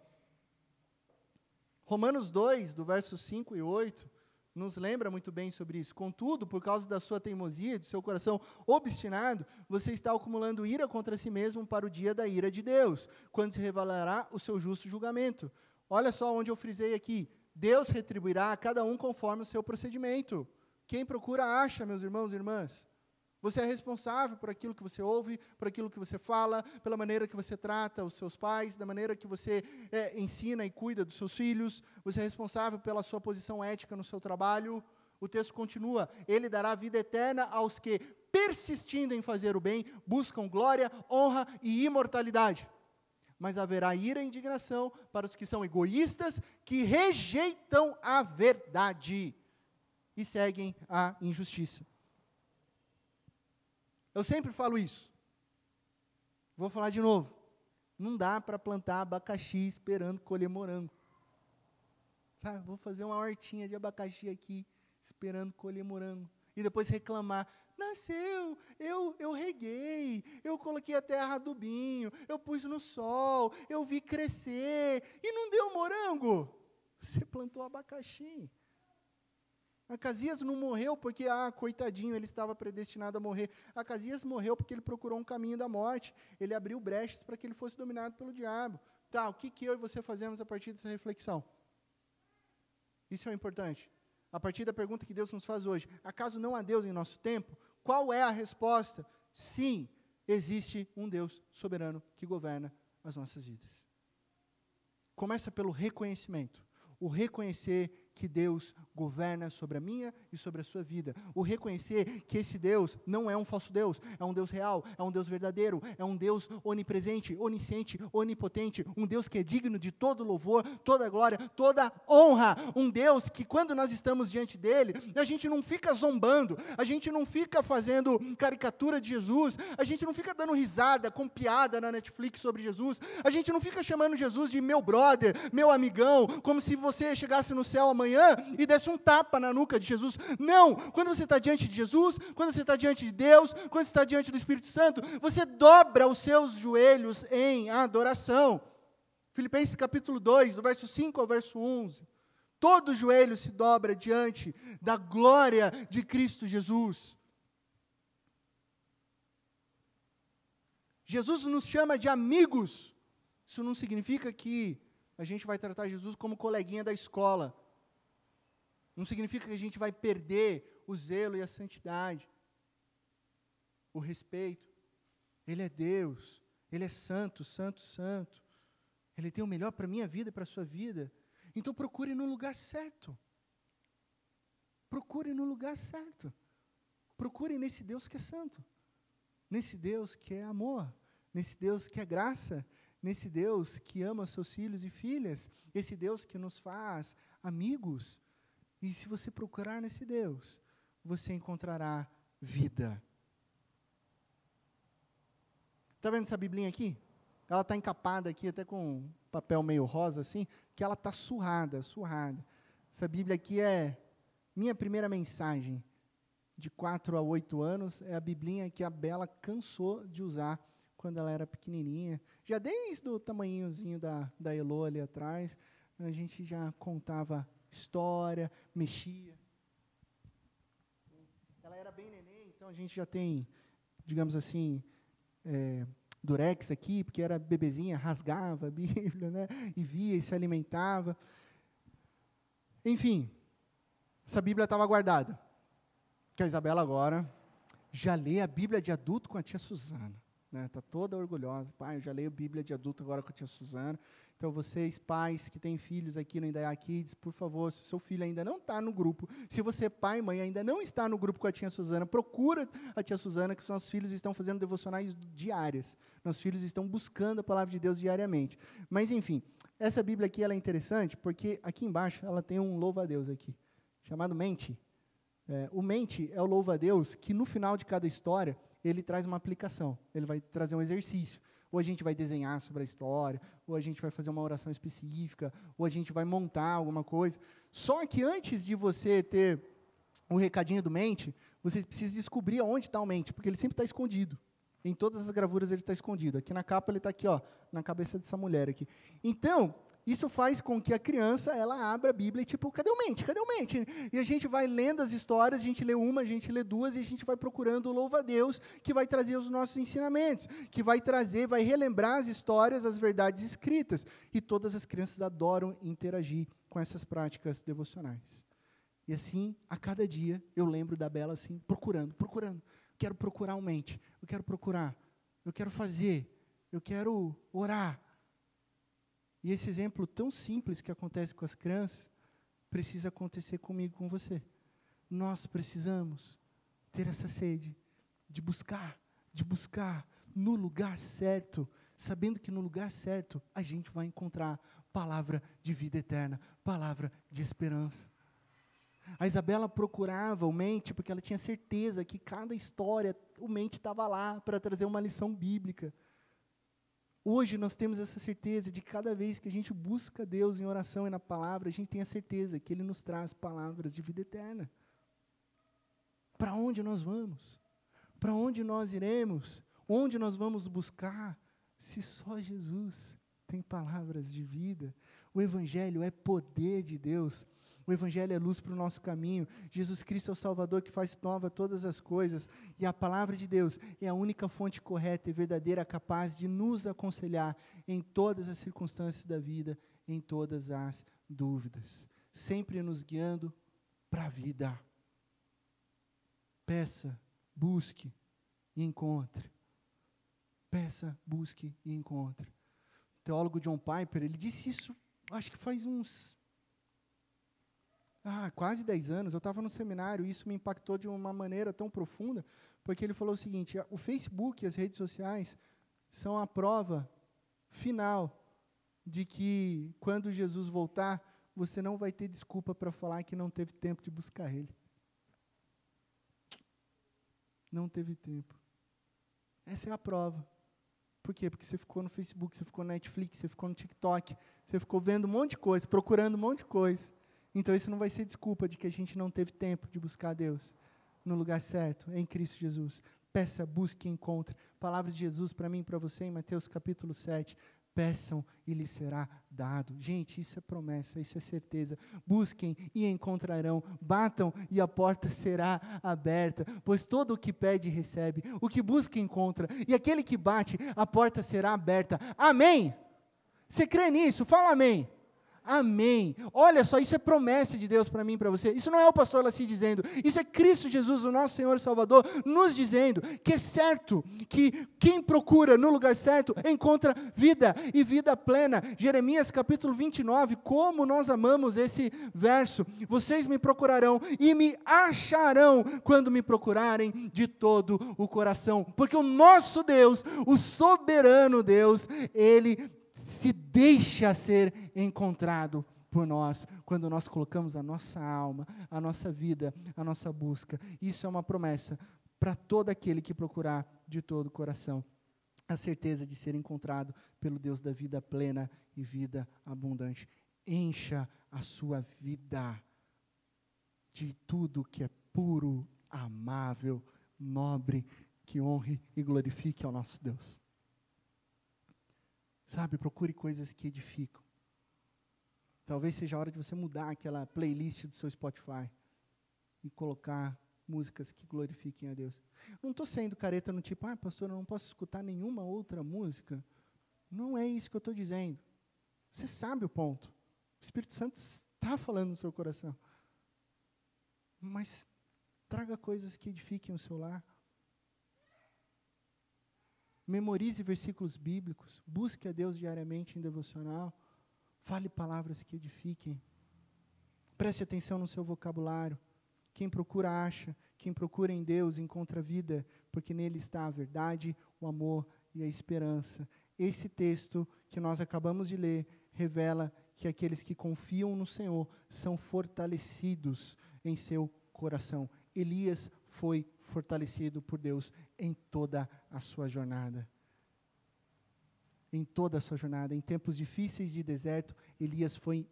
Romanos 2, do verso 5 e 8, nos lembra muito bem sobre isso. Contudo, por causa da sua teimosia, do seu coração obstinado, você está acumulando ira contra si mesmo para o dia da ira de Deus, quando se revelará o seu justo julgamento. Olha só onde eu frisei aqui. Deus retribuirá a cada um conforme o seu procedimento. Quem procura acha, meus irmãos e irmãs. Você é responsável por aquilo que você ouve, por aquilo que você fala, pela maneira que você trata os seus pais, da maneira que você é, ensina e cuida dos seus filhos. Você é responsável pela sua posição ética no seu trabalho. O texto continua: Ele dará vida eterna aos que, persistindo em fazer o bem, buscam glória, honra e imortalidade. Mas haverá ira e indignação para os que são egoístas, que rejeitam a verdade e seguem a injustiça. Eu sempre falo isso. Vou falar de novo. Não dá para plantar abacaxi esperando colher morango. Sabe? Vou fazer uma hortinha de abacaxi aqui, esperando colher morango. e depois reclamar. Nasceu, eu, eu reguei, eu coloquei a terra adubinho, eu pus no sol, eu vi crescer e não deu morango. Você plantou abacaxi. Acasias não morreu porque, ah, coitadinho, ele estava predestinado a morrer. Acasias morreu porque ele procurou um caminho da morte. Ele abriu brechas para que ele fosse dominado pelo diabo. Tá, o que, que eu e você fazemos a partir dessa reflexão? Isso é importante. A partir da pergunta que Deus nos faz hoje: acaso não há Deus em nosso tempo? Qual é a resposta? Sim, existe um Deus soberano que governa as nossas vidas. Começa pelo reconhecimento. O reconhecer que Deus governa sobre a minha e sobre a sua vida. O reconhecer que esse Deus não é um falso Deus, é um Deus real, é um Deus verdadeiro, é um Deus onipresente, onisciente, onipotente, um Deus que é digno de todo louvor, toda glória, toda honra. Um Deus que, quando nós estamos diante dele, a gente não fica zombando, a gente não fica fazendo caricatura de Jesus, a gente não fica dando risada com piada na Netflix sobre Jesus, a gente não fica chamando Jesus de meu brother, meu amigão, como se você chegasse no céu amanhã manhã e desse um tapa na nuca de Jesus. Não! Quando você está diante de Jesus, quando você está diante de Deus, quando você está diante do Espírito Santo, você dobra os seus joelhos em adoração. Filipenses capítulo 2, do verso 5 ao verso 11. Todo joelho se dobra diante da glória de Cristo Jesus. Jesus nos chama de amigos. Isso não significa que a gente vai tratar Jesus como coleguinha da escola. Não significa que a gente vai perder o zelo e a santidade, o respeito. Ele é Deus, Ele é santo, santo, santo. Ele tem o melhor para a minha vida e para a sua vida. Então procure no lugar certo. Procure no lugar certo. Procure nesse Deus que é santo. Nesse Deus que é amor. Nesse Deus que é graça. Nesse Deus que ama seus filhos e filhas. Esse Deus que nos faz amigos. E se você procurar nesse Deus, você encontrará vida. Está vendo essa biblinha aqui? Ela está encapada aqui, até com papel meio rosa assim, que ela está surrada, surrada. Essa Bíblia aqui é minha primeira mensagem. De 4 a 8 anos, é a biblinha que a Bela cansou de usar quando ela era pequenininha. Já desde o tamanhozinho da, da Elo ali atrás, a gente já contava história, mexia. Ela era bem neném, então a gente já tem, digamos assim, é, durex aqui, porque era bebezinha, rasgava a Bíblia, né? E via e se alimentava. Enfim, essa Bíblia estava guardada. Que a Isabela agora já lê a Bíblia de adulto com a tia Suzana. Está né? Tá toda orgulhosa. Pai, eu já leio a Bíblia de adulto agora com a tia Suzana. Então, vocês, pais que têm filhos aqui no Indaiá Kids, por favor, se o seu filho ainda não está no grupo, se você, pai e mãe, ainda não está no grupo com a tia Suzana, procura a tia Suzana, que os nossos filhos estão fazendo devocionais diárias. Nossos filhos estão buscando a palavra de Deus diariamente. Mas, enfim, essa Bíblia aqui ela é interessante, porque aqui embaixo ela tem um louva-a-Deus aqui, chamado Mente. É, o Mente é o louva-a-Deus que, no final de cada história, ele traz uma aplicação, ele vai trazer um exercício ou a gente vai desenhar sobre a história, ou a gente vai fazer uma oração específica, ou a gente vai montar alguma coisa. Só que antes de você ter o recadinho do mente, você precisa descobrir aonde está o mente, porque ele sempre está escondido. Em todas as gravuras ele está escondido. Aqui na capa ele está aqui, ó, na cabeça dessa mulher aqui. Então, isso faz com que a criança ela abra a Bíblia e tipo, cadê o mente? Cadê o mente? E a gente vai lendo as histórias, a gente lê uma, a gente lê duas e a gente vai procurando o louva-a-Deus que vai trazer os nossos ensinamentos, que vai trazer, vai relembrar as histórias, as verdades escritas. E todas as crianças adoram interagir com essas práticas devocionais. E assim, a cada dia, eu lembro da Bela assim, procurando, procurando. Quero procurar o mente, eu quero procurar, eu quero fazer, eu quero orar, e esse exemplo tão simples que acontece com as crianças, precisa acontecer comigo, com você. Nós precisamos ter essa sede de buscar, de buscar no lugar certo, sabendo que no lugar certo a gente vai encontrar palavra de vida eterna, palavra de esperança. A Isabela procurava o mente porque ela tinha certeza que cada história, o mente estava lá para trazer uma lição bíblica. Hoje nós temos essa certeza de cada vez que a gente busca Deus em oração e na palavra, a gente tem a certeza que Ele nos traz palavras de vida eterna. Para onde nós vamos? Para onde nós iremos? Onde nós vamos buscar? Se só Jesus tem palavras de vida. O Evangelho é poder de Deus. O Evangelho é luz para o nosso caminho. Jesus Cristo é o Salvador que faz nova todas as coisas. E a palavra de Deus é a única fonte correta e verdadeira capaz de nos aconselhar em todas as circunstâncias da vida, em todas as dúvidas. Sempre nos guiando para a vida. Peça, busque e encontre. Peça, busque e encontre. O teólogo John Piper, ele disse isso, acho que faz uns ah, quase 10 anos, eu estava no seminário e isso me impactou de uma maneira tão profunda, porque ele falou o seguinte: o Facebook e as redes sociais são a prova final de que quando Jesus voltar, você não vai ter desculpa para falar que não teve tempo de buscar Ele. Não teve tempo. Essa é a prova. Por quê? Porque você ficou no Facebook, você ficou no Netflix, você ficou no TikTok, você ficou vendo um monte de coisa, procurando um monte de coisa. Então isso não vai ser desculpa de que a gente não teve tempo de buscar Deus no lugar certo, em Cristo Jesus. Peça, busque, encontre. Palavras de Jesus para mim e para você em Mateus capítulo 7. Peçam e lhes será dado. Gente, isso é promessa, isso é certeza. Busquem e encontrarão. Batam e a porta será aberta. Pois todo o que pede, recebe. O que busca, encontra. E aquele que bate, a porta será aberta. Amém? Você crê nisso? Fala amém. Amém. Olha só, isso é promessa de Deus para mim e para você. Isso não é o pastor Laci dizendo, isso é Cristo Jesus, o nosso Senhor e Salvador, nos dizendo que é certo que quem procura no lugar certo encontra vida e vida plena. Jeremias capítulo 29, como nós amamos esse verso. Vocês me procurarão e me acharão quando me procurarem de todo o coração, porque o nosso Deus, o soberano Deus, ele se deixa ser encontrado por nós quando nós colocamos a nossa alma, a nossa vida, a nossa busca. Isso é uma promessa para todo aquele que procurar de todo o coração a certeza de ser encontrado pelo Deus da vida plena e vida abundante. Encha a sua vida de tudo que é puro, amável, nobre, que honre e glorifique ao nosso Deus. Sabe, procure coisas que edificam. Talvez seja a hora de você mudar aquela playlist do seu Spotify e colocar músicas que glorifiquem a Deus. Não estou sendo careta no tipo, ah, pastor, eu não posso escutar nenhuma outra música. Não é isso que eu estou dizendo. Você sabe o ponto. O Espírito Santo está falando no seu coração. Mas traga coisas que edifiquem o seu lar. Memorize versículos bíblicos, busque a Deus diariamente em devocional, fale palavras que edifiquem. Preste atenção no seu vocabulário. Quem procura acha, quem procura em Deus encontra vida, porque nele está a verdade, o amor e a esperança. Esse texto que nós acabamos de ler revela que aqueles que confiam no Senhor são fortalecidos em seu coração. Elias foi fortalecido por Deus em toda a sua jornada. Em toda a sua jornada, em tempos difíceis de deserto, Elias foi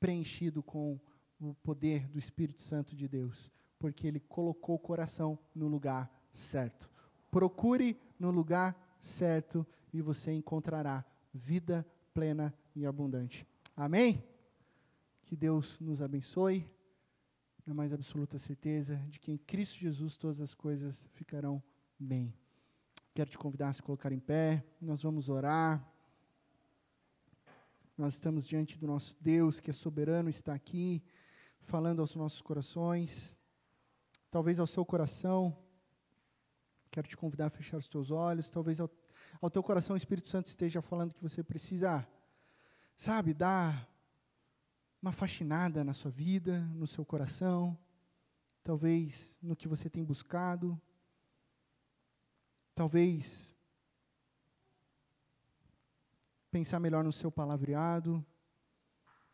preenchido com o poder do Espírito Santo de Deus, porque ele colocou o coração no lugar certo. Procure no lugar certo e você encontrará vida plena e abundante. Amém? Que Deus nos abençoe na mais absoluta certeza de que em Cristo Jesus todas as coisas ficarão bem. Quero te convidar a se colocar em pé, nós vamos orar. Nós estamos diante do nosso Deus, que é soberano, está aqui, falando aos nossos corações, talvez ao seu coração. Quero te convidar a fechar os teus olhos, talvez ao, ao teu coração o Espírito Santo esteja falando que você precisa, sabe, dar uma faxinada na sua vida, no seu coração, talvez no que você tem buscado, talvez pensar melhor no seu palavreado,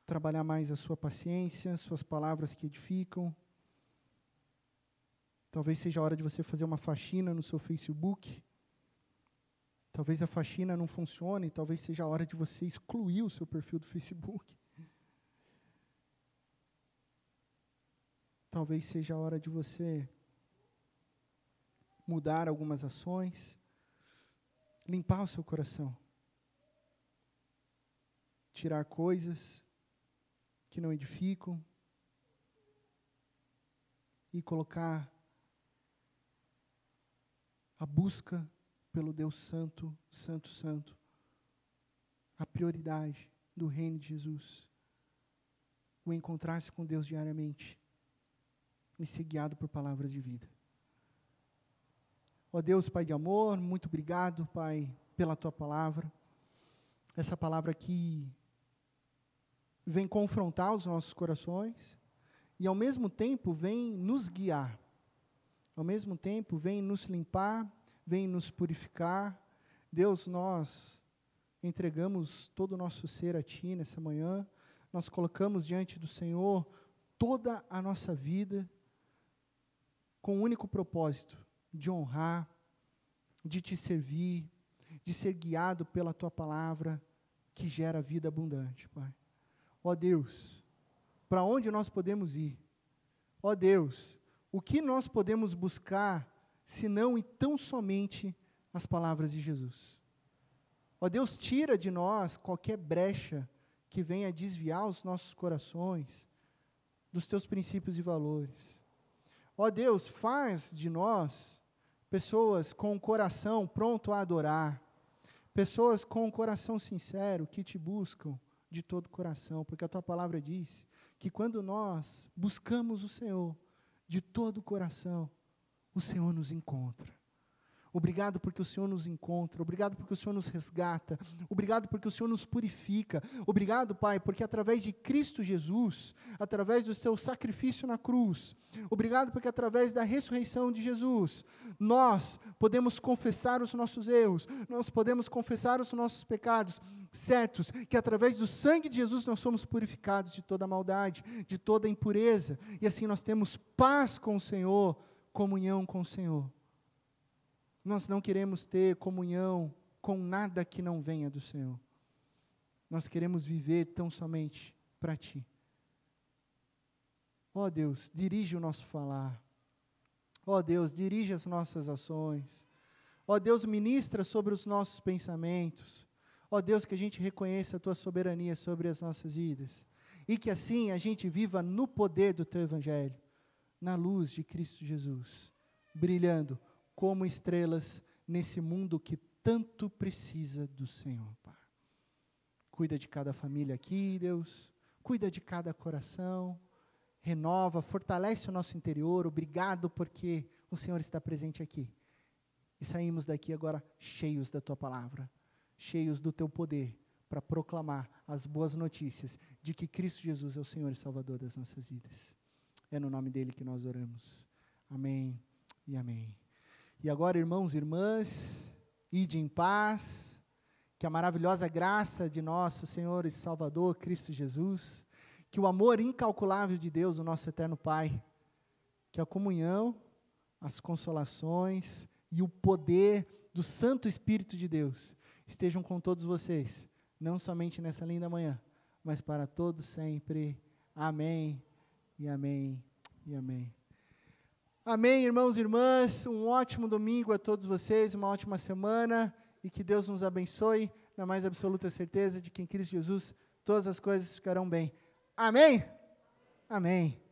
trabalhar mais a sua paciência, suas palavras que edificam. Talvez seja a hora de você fazer uma faxina no seu Facebook. Talvez a faxina não funcione, talvez seja a hora de você excluir o seu perfil do Facebook. Talvez seja a hora de você mudar algumas ações, limpar o seu coração, tirar coisas que não edificam e colocar a busca pelo Deus Santo, Santo, Santo, a prioridade do reino de Jesus, o encontrar-se com Deus diariamente e ser guiado por palavras de vida. Ó Deus, Pai de amor, muito obrigado, Pai, pela tua palavra. Essa palavra que vem confrontar os nossos corações e, ao mesmo tempo, vem nos guiar. Ao mesmo tempo, vem nos limpar, vem nos purificar. Deus, nós entregamos todo o nosso ser a Ti nessa manhã. Nós colocamos diante do Senhor toda a nossa vida com o único propósito de honrar, de te servir, de ser guiado pela tua palavra que gera vida abundante, Pai. Ó Deus, para onde nós podemos ir? Ó Deus, o que nós podemos buscar, se não e tão somente as palavras de Jesus? Ó Deus, tira de nós qualquer brecha que venha desviar os nossos corações dos teus princípios e valores. Ó Deus, faz de nós pessoas com o coração pronto a adorar, pessoas com o coração sincero que te buscam de todo o coração, porque a tua palavra diz que quando nós buscamos o Senhor de todo o coração, o Senhor nos encontra. Obrigado porque o Senhor nos encontra. Obrigado porque o Senhor nos resgata. Obrigado porque o Senhor nos purifica. Obrigado, Pai, porque através de Cristo Jesus, através do seu sacrifício na cruz, obrigado porque através da ressurreição de Jesus, nós podemos confessar os nossos erros, nós podemos confessar os nossos pecados, certos que através do sangue de Jesus nós somos purificados de toda maldade, de toda impureza, e assim nós temos paz com o Senhor, comunhão com o Senhor. Nós não queremos ter comunhão com nada que não venha do Senhor. Nós queremos viver tão somente para Ti. Ó oh Deus, dirige o nosso falar. Ó oh Deus, dirige as nossas ações. Ó oh Deus, ministra sobre os nossos pensamentos. Ó Deus, que a gente reconheça a Tua soberania sobre as nossas vidas. E que assim a gente viva no poder do Teu Evangelho, na luz de Cristo Jesus, brilhando como estrelas nesse mundo que tanto precisa do Senhor, Pai. Cuida de cada família aqui, Deus. Cuida de cada coração. Renova, fortalece o nosso interior. Obrigado porque o Senhor está presente aqui. E saímos daqui agora cheios da tua palavra, cheios do teu poder para proclamar as boas notícias de que Cristo Jesus é o Senhor e Salvador das nossas vidas. É no nome dele que nós oramos. Amém e amém. E agora, irmãos e irmãs, ide em paz, que a maravilhosa graça de nosso Senhor e Salvador Cristo Jesus, que o amor incalculável de Deus, o nosso eterno Pai, que a comunhão, as consolações e o poder do Santo Espírito de Deus estejam com todos vocês, não somente nessa linda manhã, mas para todos sempre. Amém e amém e amém. Amém, irmãos e irmãs. Um ótimo domingo a todos vocês, uma ótima semana e que Deus nos abençoe, na mais absoluta certeza de que em Cristo Jesus todas as coisas ficarão bem. Amém? Amém.